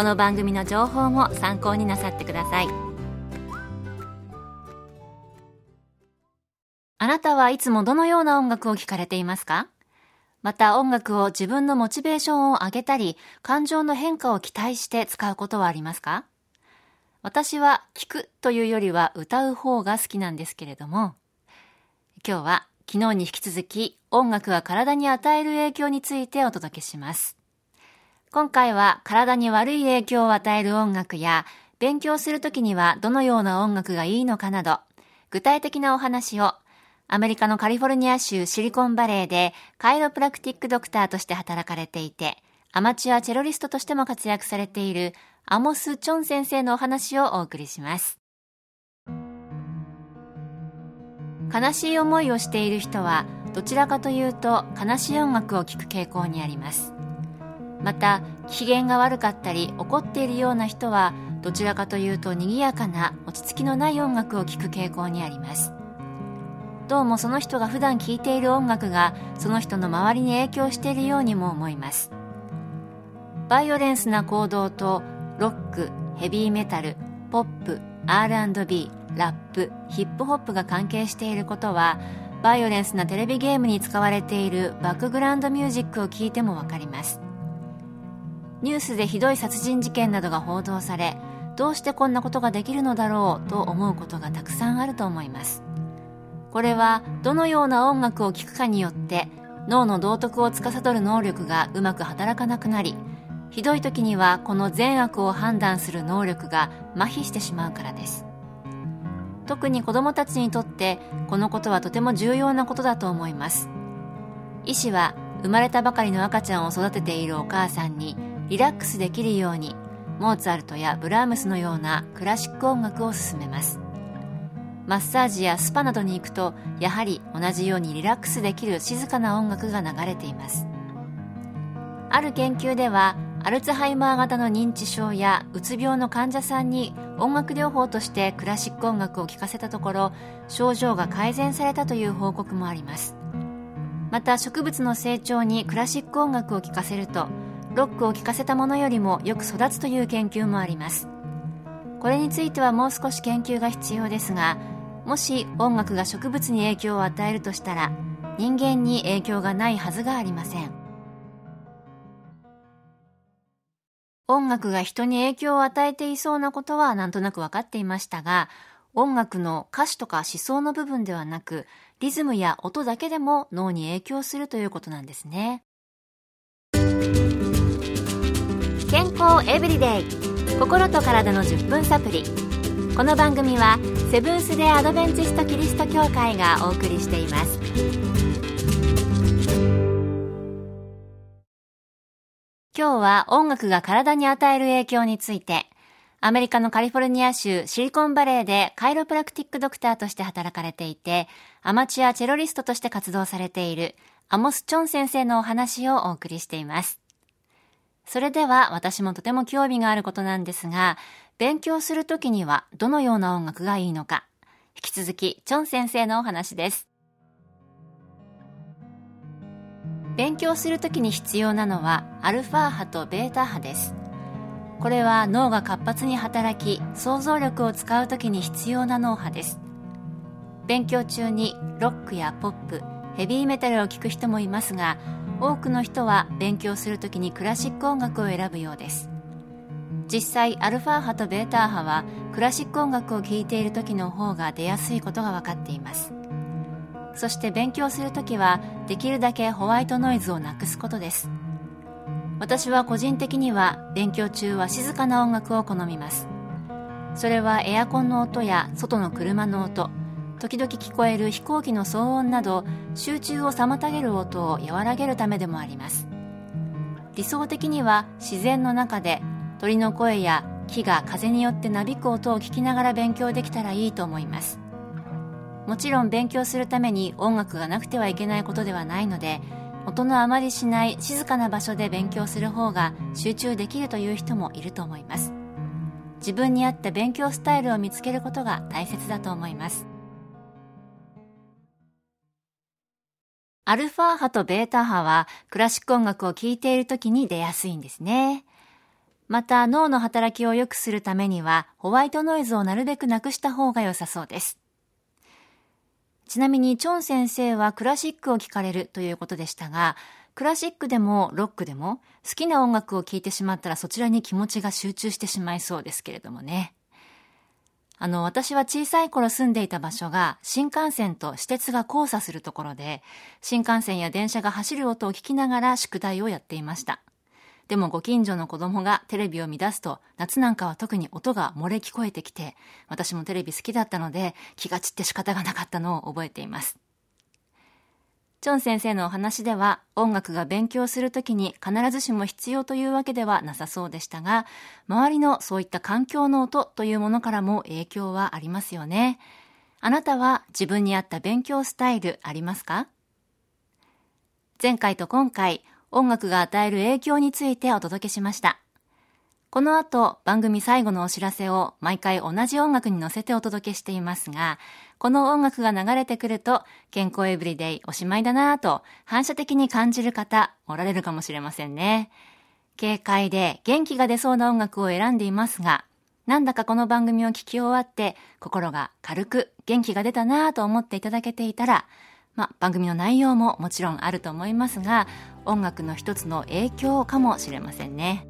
この番組の情報も参考になさってください。あなたはいつもどのような音楽を聴かれていますか？また音楽を自分のモチベーションを上げたり感情の変化を期待して使うことはありますか？私は聴くというよりは歌う方が好きなんですけれども今日は昨日に引き続き音楽が体に与える影響についてお届けします。今回は体に悪い影響を与える音楽や勉強するときにはどのような音楽がいいのかなど具体的なお話をアメリカのカリフォルニア州シリコンバレーでカイロプラクティックドクターとして働かれていてアマチュアチェロリストとしても活躍されているアモス・チョン先生のお話をお送りします。悲しい思いをしている人はどちらかというと悲しい音楽を聴く傾向にありますまた機嫌が悪かったり怒っているような人はどちらかというと賑やかな落ち着きのない音楽を聴く傾向にあります。どうもその人が普段聴いている音楽がその人の周りに影響しているようにも思います。バイオレンスな行動とロックヘビーメタルポップ R&B ラップヒップホップが関係していることはバイオレンスなテレビゲームに使われているバックグラウンドミュージックを聞いてもわかります。ニュースでひどい殺人事件などが報道されどうしてこんなことができるのだろうと思うことがたくさんあると思います。これはどのような音楽を聴くかによって脳の道徳を司る能力がうまく働かなくなりひどい時にはこの善悪を判断する能力が麻痺してしまうからです。特に子どもたちにとってこのことはとても重要なことだと思います。医師は生まれたばかりの赤ちゃんを育てているお母さんにリラックスできるようにモーツァルトやブラームスのようなクラシック音楽を勧めます。マッサージやスパなどに行くとやはり同じようにリラックスできる静かな音楽が流れています。ある研究ではアルツハイマー型の認知症やうつ病の患者さんに音楽療法としてクラシック音楽を聴かせたところ症状が改善されたという報告もあります。また植物の成長にクラシック音楽を聴かせるとロックを聴かせたものよりもよく育つという研究もありますこれについてはもう少し研究が必要ですがもし音楽が植物に影響を与えるとしたら人間に影響がないはずがありません音楽が人に影響を与えていそうなことはなんとなく分かっていましたが、音楽の歌詞とか思想の部分ではなく、リズムや音だけでも脳に影響するということなんですね。健康エブリデイ。心と体の10分サプリ。この番組はセブンス・デ・アドベンチスト・キリスト教会がお送りしています。今日は音楽が体に与える影響について、アメリカのカリフォルニア州シリコンバレーでカイロプラクティックドクターとして働かれていて、アマチュアチェロリストとして活動されているアモス・チョン先生のお話をお送りしています。それでは私もとても興味があることなんですが、勉強するときにはどのような音楽がいいのか、引き続きチョン先生のお話です。勉強するときに必要なのはアルファ波とベータ波です。これは脳が活発に働き想像力を使うときに必要な脳波です。勉強中にロックやポップヘビーメタルを聴く人もいますが多くの人は勉強するときにクラシック音楽を選ぶようです。実際アルファ波とベータ波はクラシック音楽を聴いている時の方が出やすいことが分かっています。そして勉強するときはできるだけホワイトノイズをなくすことです。私は個人的には勉強中は静かな音楽を好みます。それはエアコンの音や外の車の音時々聞こえる飛行機の騒音など集中を妨げる音を和らげるためでもあります。理想的には自然の中で鳥の声や木が風によってなびく音を聞きながら勉強できたらいいと思います。もちろん勉強するために音楽がなくてはいけないことではないので音のあまりしない静かな場所で勉強する方が集中できるという人もいると思います。自分に合った勉強スタイルを見つけることが大切だと思います。アルファ波とベータ波はクラシック音楽を聴いている時に出やすいんですねまた脳の働きを良くするためにはホワイトノイズをなるべくなくした方が良さそうですちなみにチョン先生はクラシックを聴かれるということでしたが、クラシックでもロックでも好きな音楽を聴いてしまったらそちらに気持ちが集中してしまいそうですけれどもね。あの、私は小さい頃住んでいた場所が新幹線と私鉄が交差するところで、新幹線や電車が走る音を聞きながら宿題をやっていました。でもご近所の子供がテレビを乱すと、夏なんかは特に音が漏れ聞こえてきて、私もテレビ好きだったので、気が散って仕方がなかったのを覚えています。チョン先生のお話では、音楽が勉強するときに必ずしも必要というわけではなさそうでしたが、周りのそういった環境の音というものからも影響はありますよね。あなたは自分に合った勉強スタイルありますか？前回と今回、音楽が与える影響についてお届けしました。この後、番組最後のお知らせを毎回同じ音楽に乗せてお届けしていますが、この音楽が流れてくると、健康エブリデイおしまいだなぁと反射的に感じる方、おられるかもしれませんね。軽快で元気が出そうな音楽を選んでいますが、なんだかこの番組を聞き終わって、心が軽く元気が出たなぁと思っていただけていたら、まあ、番組の内容ももちろんあると思いますが音楽の一つの影響かもしれませんね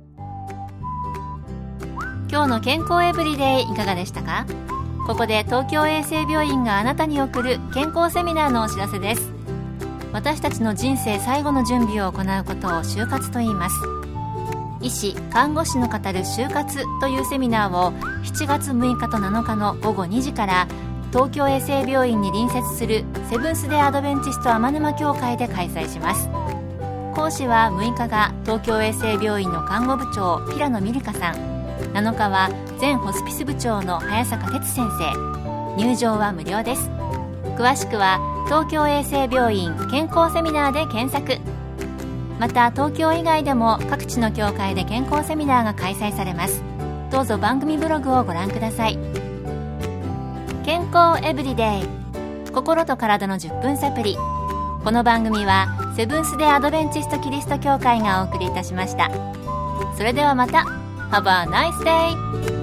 今日の健康エブリデイいかがでしたか？ここで東京衛生病院があなたに送る健康セミナーのお知らせです。私たちの人生最後の準備を行うことを就活と言います。医師看護師の語る就活というセミナーを7月6日と7日の午後2時から東京衛生病院に隣接するセブンス・デ・アドベンチスト天沼協会で開催します。講師は6日が東京衛生病院の看護部長平野美里香さん。7日は全ホスピス部長の早坂哲先生。入場は無料です。詳しくは東京衛生病院健康セミナーで検索。また東京以外でも各地の協会で健康セミナーが開催されます。どうぞ番組ブログをご覧ください。健康エブリデイ。心と体の10分サプリこの番組はセブンス・デ・アドベンチスト・キリスト教会がお送りいたしました。それではまた。Have a nice day!